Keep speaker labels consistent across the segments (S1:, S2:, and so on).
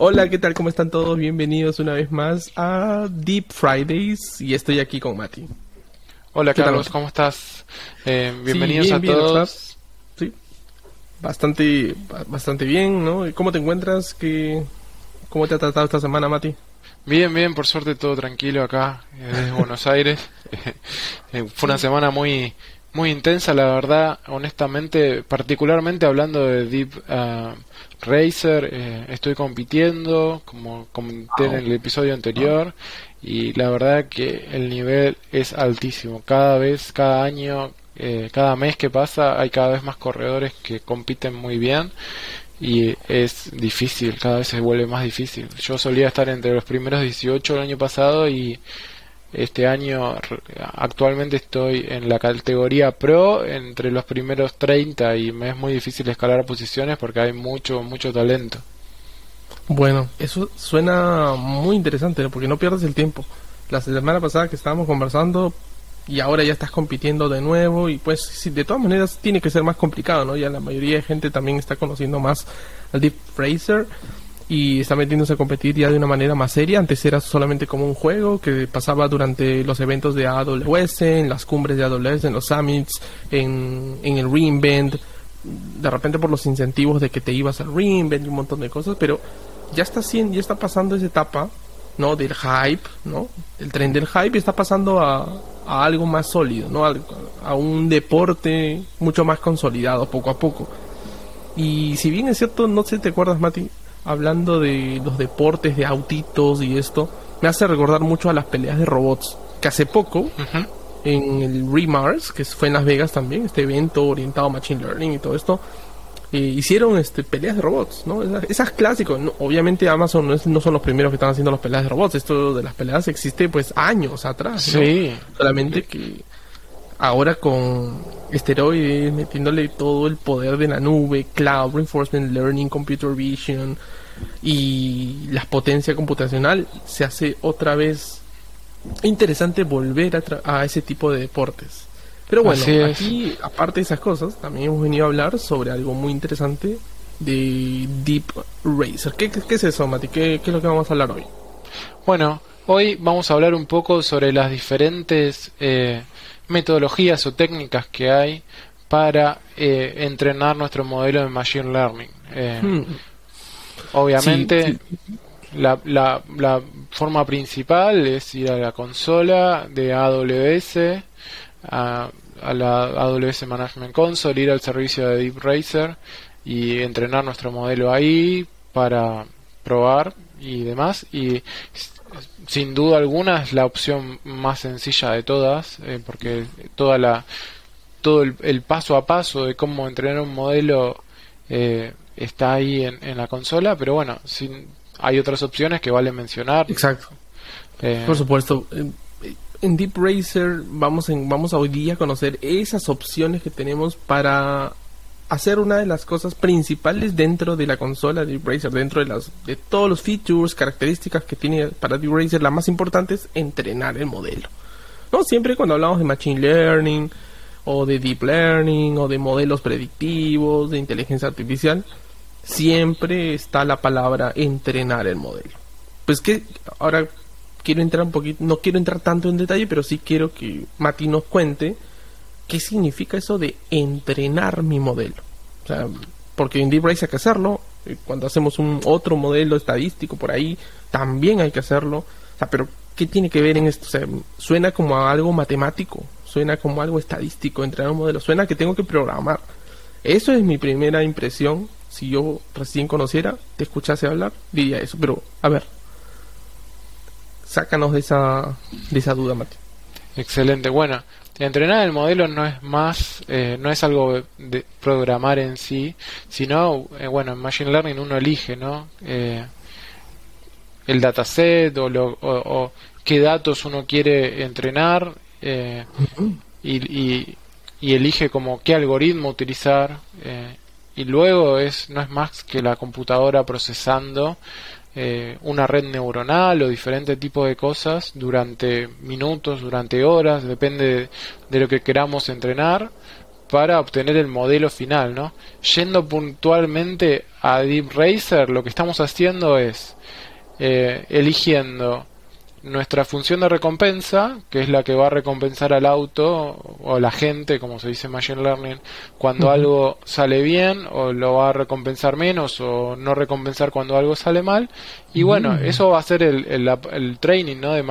S1: Hola, ¿qué tal? ¿Cómo están todos? Bienvenidos una vez más a Deep Fridays y estoy aquí con Mati.
S2: Hola Carlos, ¿cómo estás? Eh, bienvenidos a todos.
S1: Sí, bastante, bastante bien, ¿no? ¿Cómo te encuentras? ¿Qué, ¿Cómo te ha tratado esta semana, Mati?
S2: Bien, bien, por suerte todo tranquilo acá eh, desde Buenos Aires. Eh, fue una semana muy muy intensa, la verdad, honestamente, particularmente hablando de Deep uh, Racer, eh, estoy compitiendo, como comenté en el episodio anterior, y la verdad que el nivel es altísimo. Cada vez, cada año, eh, cada mes que pasa, hay cada vez más corredores que compiten muy bien y es difícil, cada vez se vuelve más difícil. Yo solía estar entre los primeros 18 el año pasado y este año actualmente estoy en la categoría Pro entre los primeros 30 y me es muy difícil escalar posiciones porque hay mucho, mucho talento.
S1: Bueno, eso suena muy interesante porque no pierdes el tiempo. La semana pasada que estábamos conversando y ahora ya estás compitiendo de nuevo y pues de todas maneras tiene que ser más complicado, ¿no? Ya la mayoría de gente también está conociendo más al Deep Fraser y está metiéndose a competir ya de una manera más seria. Antes era solamente como un juego que pasaba durante los eventos de AWS, en las cumbres de AWS, en los summits, en, en el Reinvent, de repente por los incentivos de que te ibas al Reinvent y un montón de cosas, pero ya está, ya está pasando esa etapa, ¿no? Del hype, ¿no? El tren del hype está pasando a, a algo más sólido, ¿no? A, un deporte mucho más consolidado poco a poco. Y si bien es cierto, no sé si te acuerdas, Mati, hablando de los deportes, de autitos y esto, me hace recordar mucho a las peleas de robots. Que hace poco, en el Remars, que fue en Las Vegas también, este evento orientado a Machine Learning y todo esto, eh, hicieron este, peleas de robots, ¿no? Esas, clásicos. obviamente Amazon no, son los primeros que están haciendo las peleas de robots. Esto de las peleas existe pues años atrás.
S2: Sí.
S1: Solamente que ahora con esteroides, metiéndole todo el poder de la nube, cloud, reinforcement learning, computer vision y la potencia computacional, se hace otra vez interesante volver a, ese tipo de deportes. Pero bueno, aquí, aparte de esas cosas, también hemos venido a hablar sobre algo muy interesante de Deep Racer. ¿Qué, es eso, Mati? ¿Qué, es lo que vamos a hablar hoy?
S2: Bueno, hoy vamos a hablar un poco sobre las diferentes eh, metodologías o técnicas que hay para eh, entrenar nuestro modelo de Machine Learning. Eh, hmm. Obviamente, La, la, la, forma principal es ir a la consola de AWS, a, a, la AWS Management Console, ir al servicio de Deep Racer y entrenar nuestro modelo ahí para probar y demás. Y sin duda alguna es la opción más sencilla de todas, eh, porque toda la todo el, paso a paso de cómo entrenar un modelo eh, está ahí en, la consola, pero bueno, sin, hay otras opciones que vale mencionar.
S1: Exacto. Eh, Por supuesto. En Deep Racer vamos, en, vamos a hoy día a conocer esas opciones que tenemos para hacer una de las cosas principales dentro de la consola de Razer, dentro de las de todos los features, características que tiene para Deep Racer, la más importante es entrenar el modelo. ¿No? Siempre cuando hablamos de machine learning o de deep learning o de modelos predictivos, de inteligencia artificial, siempre está la palabra entrenar el modelo. Pues que ahora quiero entrar un poquito, no quiero entrar tanto en detalle, pero sí quiero que Mati nos cuente ¿qué significa eso de entrenar mi modelo? O sea, porque en Deep Race hay que hacerlo, eh, cuando hacemos un otro modelo estadístico por ahí, también hay que hacerlo. O sea, pero ¿qué tiene que ver en esto? Suena como algo matemático, suena como algo estadístico, entrenar un modelo, suena que tengo que programar. Eso es mi primera impresión. Si yo recién conociera, te escuchase hablar, diría eso. Pero, a ver, sácanos de esa, de esa duda, Mati.
S2: Excelente. Bueno, entrenar el modelo no es más, eh, no es algo de programar en sí, sino, eh, bueno, en Machine Learning uno elige, ¿no? Eh, el dataset o, lo, o, qué datos uno quiere entrenar y, y, y, elige como qué algoritmo utilizar y luego es no es más que la computadora procesando eh, una red neuronal o diferentes tipos de cosas durante minutos, durante horas, depende de, lo que queramos entrenar, para obtener el modelo final, ¿no? Yendo puntualmente a Deep Racer, lo que estamos haciendo es eh, eligiendo nuestra función de recompensa, que es la que va a recompensar al auto o la gente, como se dice en Machine Learning, cuando algo sale bien o lo va a recompensar menos o no recompensar cuando algo sale mal. Y bueno, eso va a ser el, el, training, ¿no? De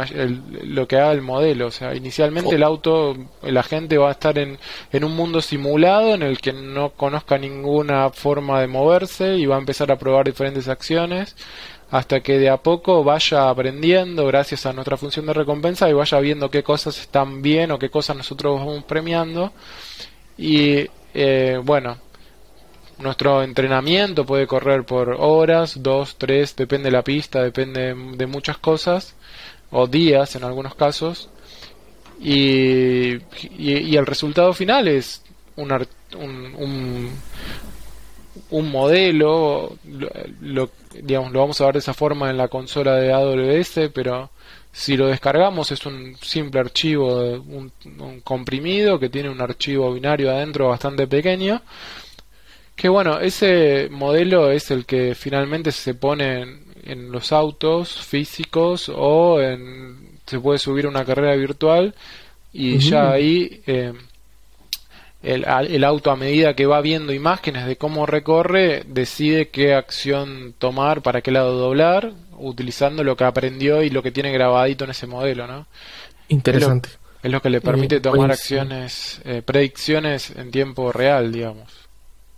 S2: lo que haga el modelo. O sea, inicialmente el auto, la gente va a estar en, en un mundo simulado en el que no conozca ninguna forma de moverse y va a empezar a probar diferentes acciones hasta que de a poco vaya aprendiendo gracias a nuestra función de recompensa y vaya viendo qué cosas están bien o qué cosas nosotros vamos premiando. Y eh, bueno, nuestro entrenamiento puede correr por horas, dos, tres, depende de la pista, depende de muchas cosas, o días en algunos casos. Y, y, el resultado final es un, un un modelo, lo, digamos, lo vamos a ver de esa forma en la consola de AWS, pero si lo descargamos es un simple archivo, un, comprimido que tiene un archivo binario adentro bastante pequeño. Que bueno, ese modelo es el que finalmente se pone en, los autos físicos o en, se puede subir una carrera virtual y ya ahí eh, el, auto a medida que va viendo imágenes de cómo recorre, decide qué acción tomar, para qué lado doblar, utilizando lo que aprendió y lo que tiene grabadito en ese modelo, ¿no?
S1: Interesante.
S2: Es lo, que le permite tomar acciones, eh, predicciones en tiempo real, digamos.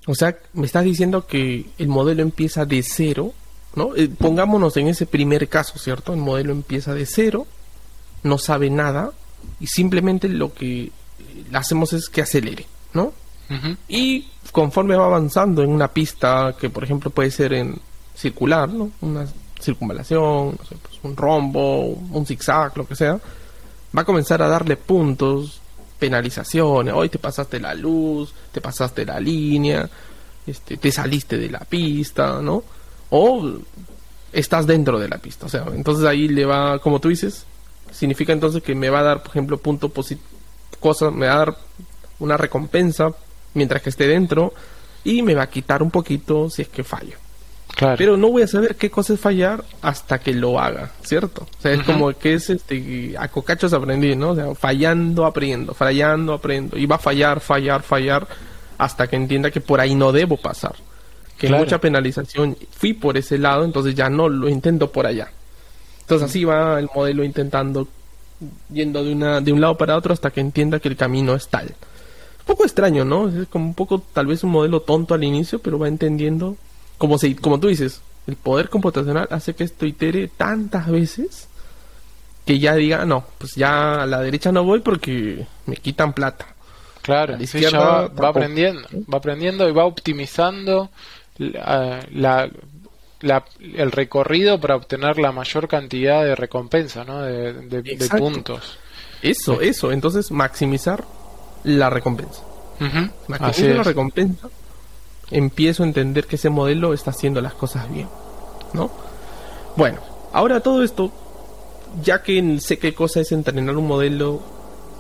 S1: O sea, me estás diciendo que el modelo empieza de cero, ¿no? Eh, pongámonos en ese primer caso, ¿cierto? El modelo empieza de cero, no sabe nada y simplemente lo que hacemos es que acelere, ¿no? Y conforme va avanzando en una pista que, por ejemplo, puede ser en circular, ¿no? Una circunvalación, pues, un rombo, un zigzag, lo que sea, va a comenzar a darle puntos, penalizaciones. Hoy te pasaste la luz, te pasaste la línea, este, te saliste de la pista, ¿no? O estás dentro de la pista. O sea, entonces ahí le va, como tú dices, significa entonces que me va a dar, por ejemplo, punto positivo cosa, me va a dar una recompensa mientras que esté dentro y me va a quitar un poquito si es que fallo. Pero no voy a saber qué cosa es fallar hasta que lo haga, ¿cierto? O sea, es como que es este, a cocachos aprendí, ¿no? O sea, fallando aprendo, fallando aprendo. Y va a fallar, fallar, fallar hasta que entienda que por ahí no debo pasar. Que mucha penalización fui por ese lado, entonces ya no lo intento por allá. Entonces así va el modelo intentando yendo de, una, de un lado para otro hasta que entienda que el camino es tal. Un poco extraño, ¿no? Es como un poco, tal vez un modelo tonto al inicio, pero va entendiendo, como, si, como tú dices, el poder computacional hace que esto itere tantas veces que ya diga, no, pues ya a la derecha no voy porque me quitan plata.
S2: Claro, va, va, aprendiendo, va aprendiendo y va optimizando la, el recorrido para obtener la mayor cantidad de recompensa, ¿no? De, puntos.
S1: Eso, eso. Entonces, maximizar la recompensa. Maximizar la recompensa. Empiezo a entender que ese modelo está haciendo las cosas bien, ¿no? Bueno, ahora todo esto, ya que sé qué cosa es entrenar un modelo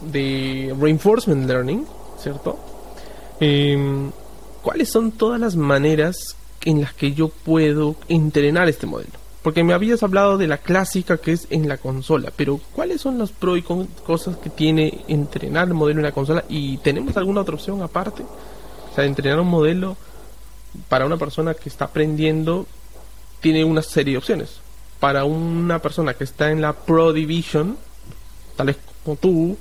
S1: de reinforcement learning, ¿cierto? Em, ¿Cuáles son todas las maneras en las que yo puedo entrenar este modelo. Porque me habías hablado de la clásica que es en la consola, pero ¿cuáles son los pros y cosas que tiene entrenar el modelo en la consola? ¿Y tenemos alguna otra opción aparte? O sea, entrenar un modelo para una persona que está aprendiendo tiene una serie de opciones. Para una persona que está en la Pro Division, tal vez como tú,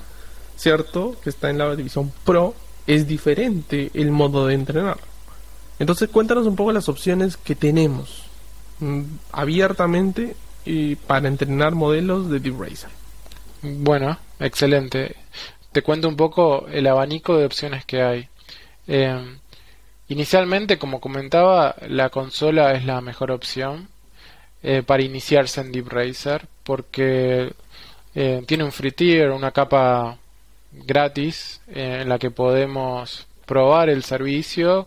S1: ¿cierto? Que está en la división Pro, es diferente el modo de entrenar. Entonces cuéntanos un poco las opciones que tenemos mm, abiertamente y para entrenar modelos de Deep Racer.
S2: Bueno, excelente. Te cuento un poco el abanico de opciones que hay. Eh, inicialmente, como comentaba, la consola es la mejor opción eh, para iniciarse en Deep Racer porque eh, tiene un free tier, una capa gratis en la que podemos probar el servicio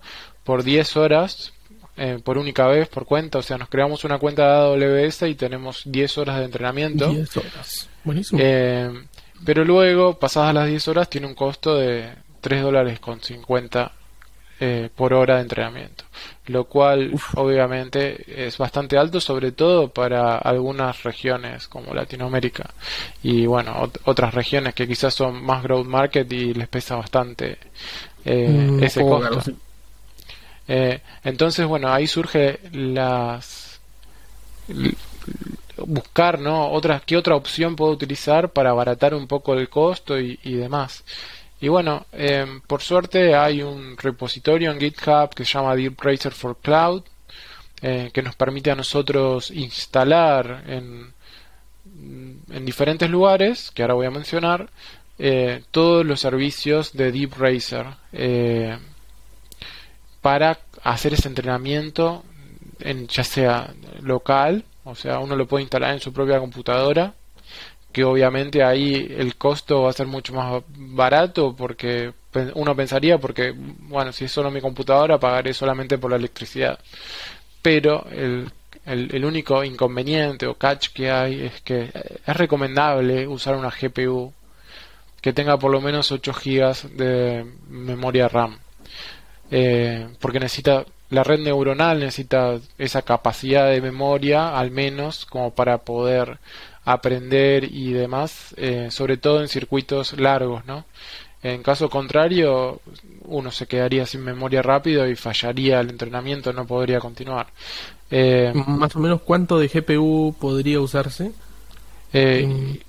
S2: por 10 horas eh, por única vez, por cuenta. O sea, nos creamos una cuenta de AWS y tenemos 10 horas de entrenamiento.
S1: 10 horas. Buenísimo.
S2: Eh, pero luego, pasadas las 10 horas, tiene un costo de 3 dólares con 50 eh, por hora de entrenamiento, lo cual obviamente es bastante alto, sobre todo para algunas regiones como Latinoamérica y bueno, otras regiones que quizás son más growth market y les pesa bastante eh, mm, ese costo. Eh, entonces, bueno, ahí surge las buscar, ¿no? Otras, ¿Qué otra opción puedo utilizar para abaratar un poco el costo y, demás? Y bueno, em, por suerte hay un repositorio en GitHub que se llama Deep Racer for Cloud, eh, que nos permite a nosotros instalar en, en diferentes lugares, que ahora voy a mencionar, eh, todos los servicios de Deep Racer eh, para hacer ese entrenamiento en ya sea local o sea, uno lo puede instalar en su propia computadora, que obviamente ahí el costo va a ser mucho más barato porque uno pensaría porque, bueno, si es solo mi computadora pagaré solamente por la electricidad. Pero el, el, único inconveniente o catch que hay es que es recomendable usar una GPU que tenga por lo menos 8 GB de memoria RAM. Eh, porque necesita la red neuronal necesita esa capacidad de memoria, al menos, como para poder aprender y demás, eh, sobre todo en circuitos largos, ¿no? En caso contrario, uno se quedaría sin memoria rápido y fallaría el entrenamiento, no podría continuar.
S1: Eh, Más o menos, ¿cuánto de GPU podría usarse?
S2: Eh,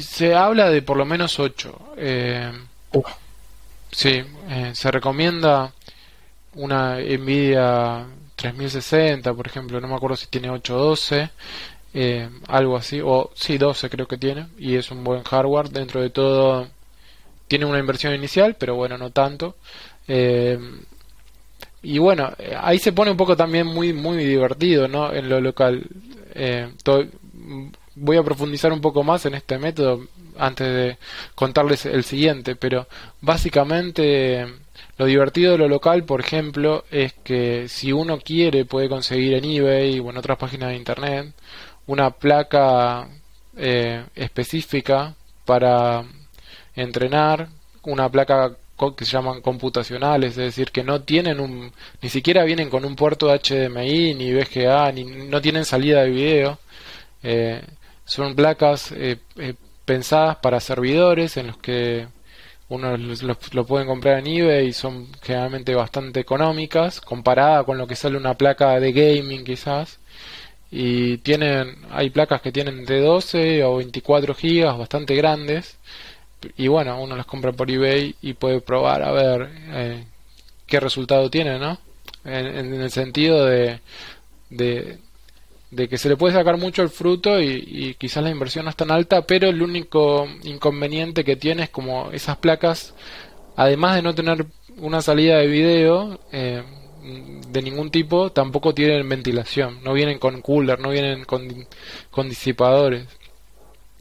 S2: se habla de por lo menos 8. Sí, se recomienda una Nvidia 3060, por ejemplo, no me acuerdo si tiene 812, eh, algo así, o sí, 12 creo que tiene, y es un buen hardware. Dentro de todo, tiene una inversión inicial, pero bueno, no tanto. Eh, y bueno, ahí se pone un poco también muy, muy divertido, ¿no? En lo local. Eh, voy a profundizar un poco más en este método antes de contarles el siguiente, pero básicamente lo divertido de lo local, por ejemplo, es que si uno quiere puede conseguir en eBay o en otras páginas de internet una placa eh, específica para entrenar, una placa que se llaman computacionales, es decir, que no tienen un, ni siquiera vienen con un puerto HDMI, ni VGA, ni no tienen salida de video. Eh, son placas eh, pensadas para servidores en los que uno lo, pueden comprar en eBay y son generalmente bastante económicas comparada con lo que sale una placa de gaming quizás. Y tienen hay placas que tienen de 12 o 24 gigas bastante grandes. Y bueno uno las compra por eBay y puede probar a ver eh, qué resultado tiene no en, el sentido de, de de que se le puede sacar mucho el fruto y, quizás la inversión no es tan alta, pero el único inconveniente que tiene es como esas placas, además de no tener una salida de video eh, de ningún tipo, tampoco tienen ventilación, no vienen con cooler, no vienen con, con disipadores.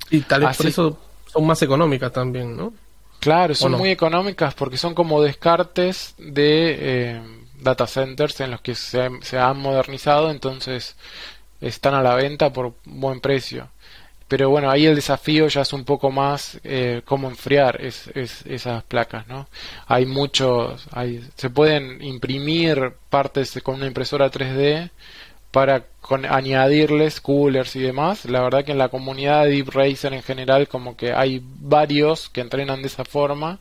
S1: Y tal vez por eso son más económicas también, ¿no?
S2: Claro, son muy económicas porque son como descartes de eh, data centers en los que se, se han modernizado, entonces están a la venta por buen precio. Pero bueno, ahí el desafío ya es un poco más eh, cómo enfriar es, esas placas, ¿no? Hay muchos, hay, se pueden imprimir partes con una impresora 3D para con, añadirles coolers y demás. La verdad que en la comunidad de Deep Racer en general como que hay varios que entrenan de esa forma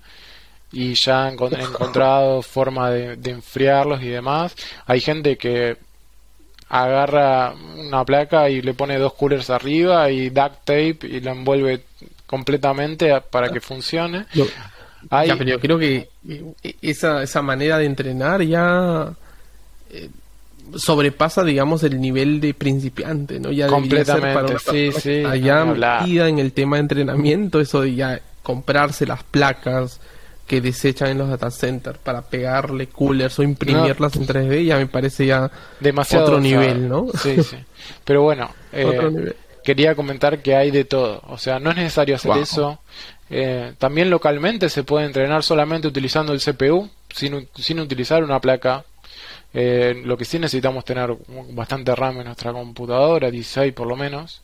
S2: y ya han encontrado forma de, de enfriarlos y demás. Hay gente que agarra una placa y le pone dos coolers arriba y duct tape y la envuelve completamente para que funcione.
S1: Yo, pero yo creo que esa, esa manera de entrenar ya eh, sobrepasa, digamos, el nivel de principiante, ¿no? Ya
S2: completamente, sí, sí.
S1: Allá metida en el tema de entrenamiento, eso de ya comprarse las placas, que desechan en los data centers para pegarle coolers o imprimirlas en 3D ya me parece ya
S2: demasiado
S1: otro nivel, ¿no?
S2: Sí, sí. Pero bueno, eh, quería comentar que hay de todo. O sea, no es necesario hacer eso. Eh, también localmente se puede entrenar solamente utilizando el CPU, sin, sin utilizar una placa. Eh, lo que sí necesitamos tener bastante RAM en nuestra computadora, 16 por lo menos.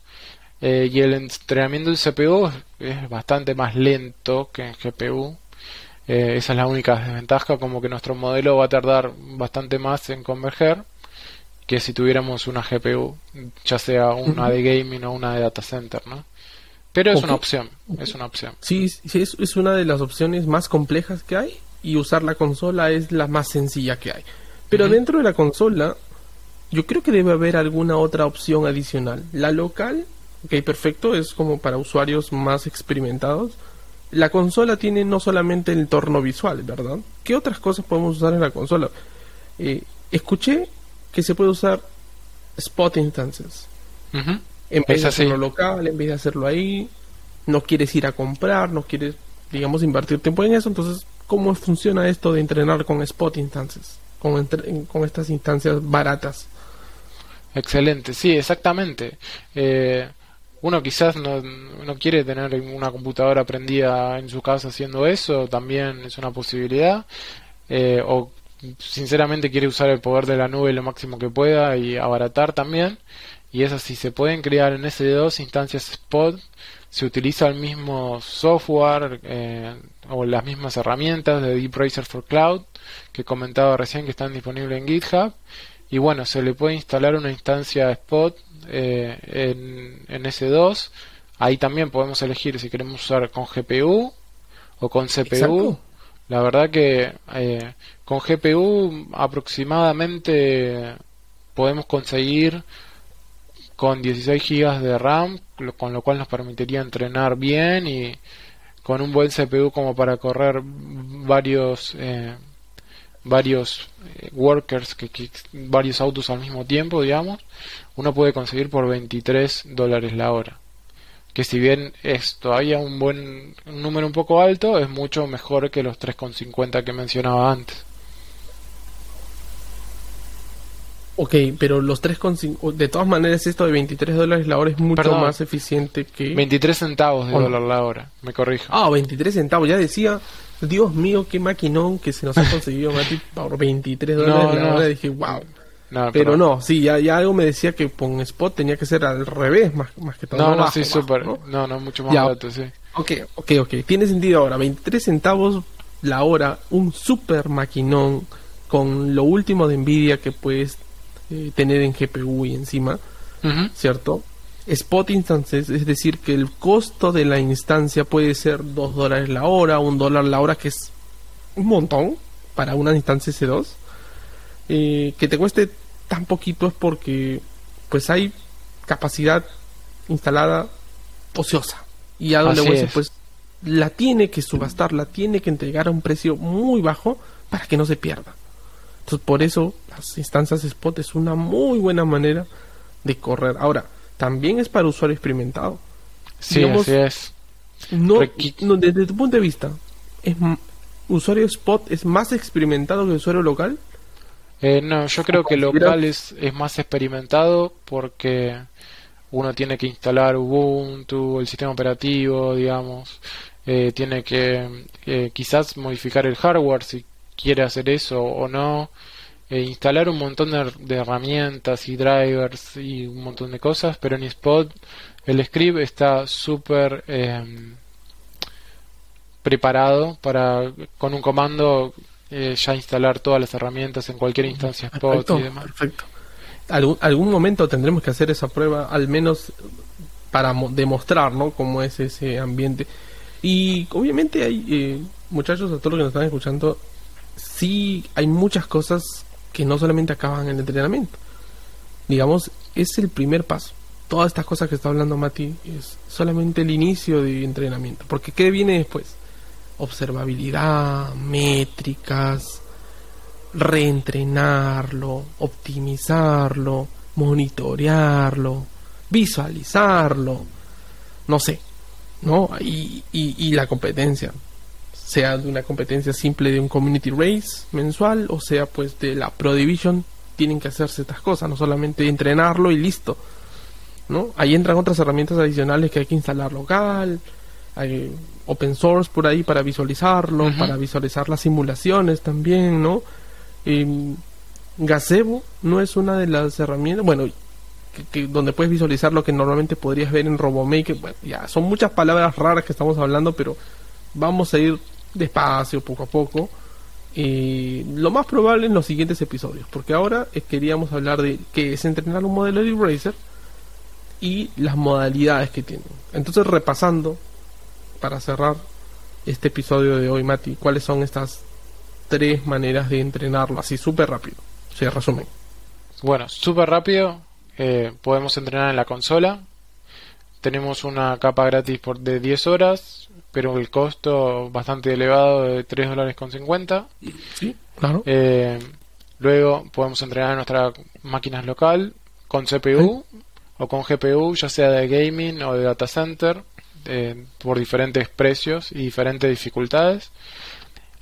S2: y el entrenamiento del CPU es bastante más lento que en GPU Eh, esa es la única desventaja, como que nuestro modelo va a tardar bastante más en converger que si tuviéramos una GPU, ya sea una de gaming o una de data center, ¿no? Pero es una opción, es una opción.
S1: Sí, sí es, es, una de las opciones más complejas que hay y usar la consola es la más sencilla que hay. Pero dentro de la consola, yo creo que debe haber alguna otra opción adicional. La local, ok, perfecto, es como para usuarios más experimentados. La consola tiene no solamente el entorno visual, ¿verdad? ¿Qué otras cosas podemos usar en la consola? Eh, escuché que se puede usar spot instances. En vez de hacerlo local, en vez de hacerlo ahí, no quieres ir a comprar, no quieres, digamos, invertir tiempo en eso. Entonces, ¿cómo funciona esto de entrenar con spot instances? Con, con estas instancias baratas.
S2: Excelente, sí, exactamente. Eh, uno quizás no, quiere tener una computadora prendida en su casa haciendo eso, también es una posibilidad. Eh, o sinceramente quiere usar el poder de la nube lo máximo que pueda y abaratar también. Y es así, se pueden crear en SD2 instancias spot, se utiliza el mismo software eh, o las mismas herramientas de Deep Racer for Cloud que comentaba recién que están disponibles en GitHub. Y bueno, se le puede instalar una instancia spot eh, en, en S2. Ahí también podemos elegir si queremos usar con GPU o con CPU. La verdad que eh, con GPU aproximadamente podemos conseguir con 16 GB de RAM, con lo cual nos permitiría entrenar bien y con un buen CPU como para correr varios eh, varios eh, workers que, varios autos al mismo tiempo digamos uno puede conseguir por 23 dólares la hora que si bien es todavía un buen número un poco alto, es mucho mejor que los 3,50 que mencionaba antes.
S1: Ok, pero los 3,5, de todas maneras esto de 23 dólares la hora es mucho más eficiente que...
S2: 23 centavos de dólar la hora, me corrijo.
S1: Ah, 23 centavos, ya decía, Dios mío, qué maquinón que se nos ha conseguido Mati por 23 dólares la hora, dije, wow. pero no, sí, ya, ya algo me decía que con Spot tenía que ser al revés, más, más que todo.
S2: No, no, sí, súper. ¿no? no, mucho más barato, sí.
S1: Ok, ok, ok. Tiene sentido ahora. 23 centavos la hora, un super maquinón con lo último de Nvidia que puedes eh, tener en GPU y encima, ¿cierto? Spot instances, es decir, que el costo de la instancia puede ser 2 dólares la hora, 1 dólar la hora, que es un montón para una instancia S2 eh, que te cueste tan poquito es porque pues hay capacidad instalada ociosa y a donde pues la tiene que subastar, la tiene que entregar a un precio muy bajo para que no se pierda. Entonces por eso las instancias spot es una muy buena manera de correr. Ahora, también es para usuario experimentado.
S2: Sí, así es.
S1: No, desde tu punto de vista, ¿es usuario spot es más experimentado que usuario local?
S2: Eh, no, yo creo que local es, es más experimentado porque uno tiene que instalar Ubuntu, el sistema operativo, digamos, eh, tiene que eh, quizás modificar el hardware si quiere hacer eso o no, instalar un montón de, herramientas y drivers y un montón de cosas, pero en Spot el script está súper preparado para con un comando eh, ya instalar todas las herramientas en cualquier instancia Spot y demás.
S1: Perfecto. Algún, algún momento tendremos que hacer esa prueba, al menos para demostrar ¿no? cómo es ese ambiente. Y obviamente hay, eh, muchachos, a todos los que nos están escuchando, sí hay muchas cosas que no solamente acaban en el entrenamiento. Digamos, es el primer paso. Todas estas cosas que está hablando Mati es solamente el inicio de entrenamiento. Porque ¿qué viene después? observabilidad, métricas, reentrenarlo, optimizarlo, monitorearlo, visualizarlo, no sé, ¿no? Y, y, la competencia, sea de una competencia simple de un community race mensual o sea pues de la Pro Division, tienen que hacerse estas cosas, no solamente entrenarlo y listo, ¿no? Ahí entran otras herramientas adicionales que hay que instalar local, hay open source por ahí para visualizarlo, para visualizar las simulaciones también, ¿no? Eh, Gazebo no es una de las herramientas, bueno, que, donde puedes visualizar lo que normalmente podrías ver en RoboMaker. Bueno, ya son muchas palabras raras que estamos hablando, pero vamos a ir despacio, poco a poco. Y lo más probable en los siguientes episodios, porque ahora queríamos hablar de qué es entrenar un modelo de Racer y las modalidades que tienen. Entonces, repasando, para cerrar este episodio de hoy, Mati, ¿cuáles son estas tres maneras de entrenarlo así súper rápido? Se resumen.
S2: Bueno, súper rápido. Eh, podemos entrenar en la consola. Tenemos una capa gratis por de 10 horas, pero el costo bastante elevado de 3 dólares con 50.
S1: Sí, claro.
S2: Eh, luego podemos entrenar en nuestra máquina local con CPU o con GPU, ya sea de gaming o de data center, eh, por diferentes precios y diferentes dificultades.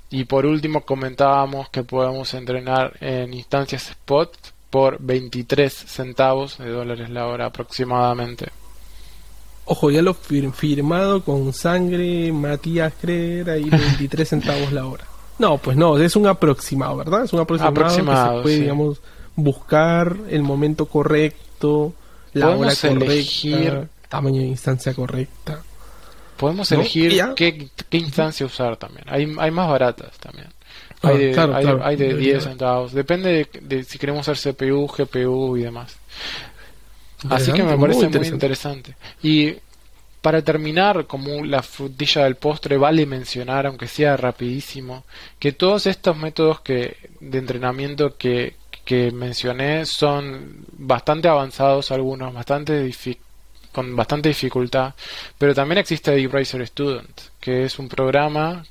S2: Y por último comentábamos que podemos entrenar en instancias spot por 23 centavos de dólares la hora aproximadamente.
S1: Ojo, ya lo firmado con sangre, Matías Creer, ahí 23 centavos la hora. No, pues no, es un aproximado, ¿verdad? Es un aproximado, que se puede, digamos, buscar el momento correcto, la hora correcta, elegir tamaño de instancia correcta.
S2: Podemos elegir qué, instancia usar también. Hay, hay más baratas también. Ah, hay de, hay, de 10 centavos. Depende de, si queremos usar CPU, GPU y demás. Así que me parece muy interesante. Y para terminar, como la frutilla del postre, vale mencionar, aunque sea rapidísimo, que todos estos métodos que, de entrenamiento que, que mencioné son bastante avanzados algunos, bastante con bastante dificultad, pero también existe Deep Racer Student, que es un programa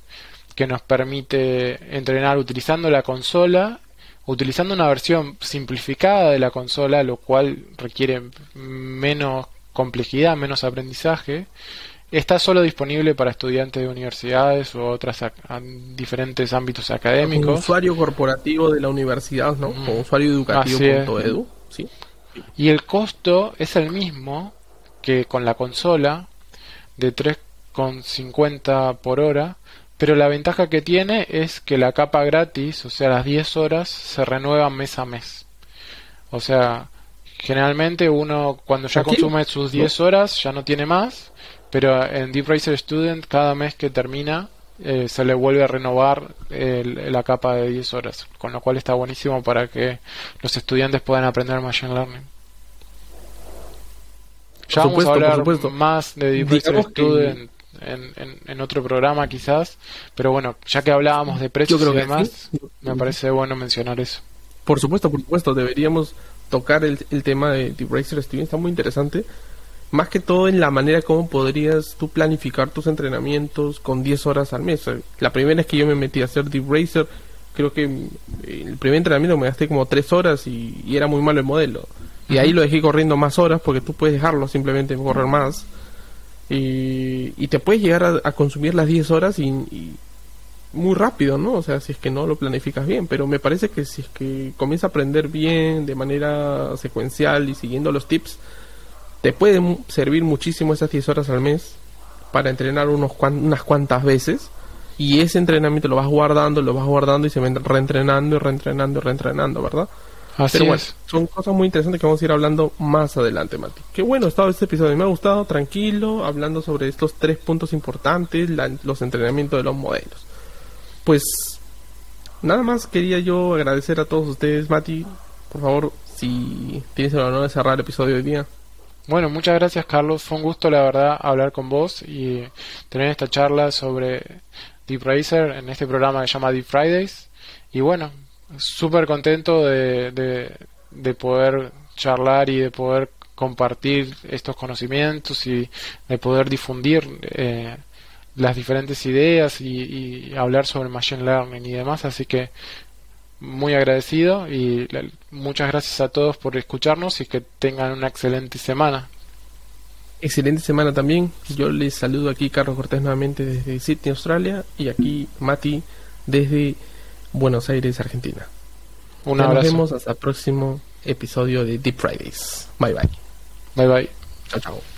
S2: que nos permite entrenar utilizando la consola, utilizando una versión simplificada de la consola, lo cual requiere menos complejidad, menos aprendizaje. Está solo disponible para estudiantes de universidades o otras diferentes ámbitos académicos. Como
S1: usuario corporativo de la universidad, ¿no? Como usuario educativo. Edu, ¿sí?
S2: Y el costo es el mismo que con la consola de 3,50 por hora, pero la ventaja que tiene es que la capa gratis, o sea, las 10 horas, se renueva mes a mes. O sea, generalmente uno cuando ya consume sus 10 horas ya no tiene más, pero en Deep Racer Student cada mes que termina eh, se le vuelve a renovar la capa de 10 horas, con lo cual está buenísimo para que los estudiantes puedan aprender Machine Learning. Ya vamos a hablar más de Deep Racer Student en, otro programa quizás, pero bueno, ya que hablábamos de precios y demás, me parece bueno mencionar eso.
S1: Por supuesto, por supuesto, deberíamos tocar el, tema de Deep Racer Steven, está muy interesante. Más que todo en la manera como podrías tú planificar tus entrenamientos con 10 horas al mes. La primera vez que yo me metí a hacer Deep Racer, creo que el primer entrenamiento me gasté como 3 horas y, era muy malo el modelo. Y ahí lo dejé corriendo más horas porque tú puedes dejarlo simplemente correr más y, te puedes llegar a, consumir las 10 horas y, muy rápido, ¿no? O sea, si es que no lo planificas bien, pero me parece que si es que comienzas a aprender bien de manera secuencial y siguiendo los tips, te puede servir muchísimo esas 10 horas al mes para entrenar unos unas cuantas veces y ese entrenamiento lo vas guardando, lo vas guardando y se va reentrenando y reentrenando y reentrenando, ¿verdad?
S2: Así Pero bueno,
S1: son cosas muy interesantes que vamos a ir hablando más adelante, Mati. Qué bueno ha estado este episodio, me ha gustado, tranquilo, hablando sobre estos tres puntos importantes, los entrenamientos de los modelos. Pues nada más quería yo agradecer a todos ustedes, Mati. Por favor, si tienes el honor de cerrar el episodio de hoy día.
S2: Bueno, muchas gracias Carlos, fue un gusto la verdad hablar con vos y tener esta charla sobre Deep Racer en este programa que se llama Deep Fridays. Y bueno, súper contento de, de, poder charlar y de poder compartir estos conocimientos y de poder difundir eh, las diferentes ideas y, hablar sobre machine learning y demás. Así que muy agradecido y muchas gracias a todos por escucharnos y que tengan una excelente semana.
S1: Excelente semana también. Yo les saludo aquí Carlos Cortés nuevamente desde Sydney Australia y aquí Mati desde Buenos Aires, Argentina.
S2: Un abrazo. Nos
S1: vemos hasta el próximo episodio de Deep Fridays. Bye bye.
S2: Bye bye.
S1: Chao, chao.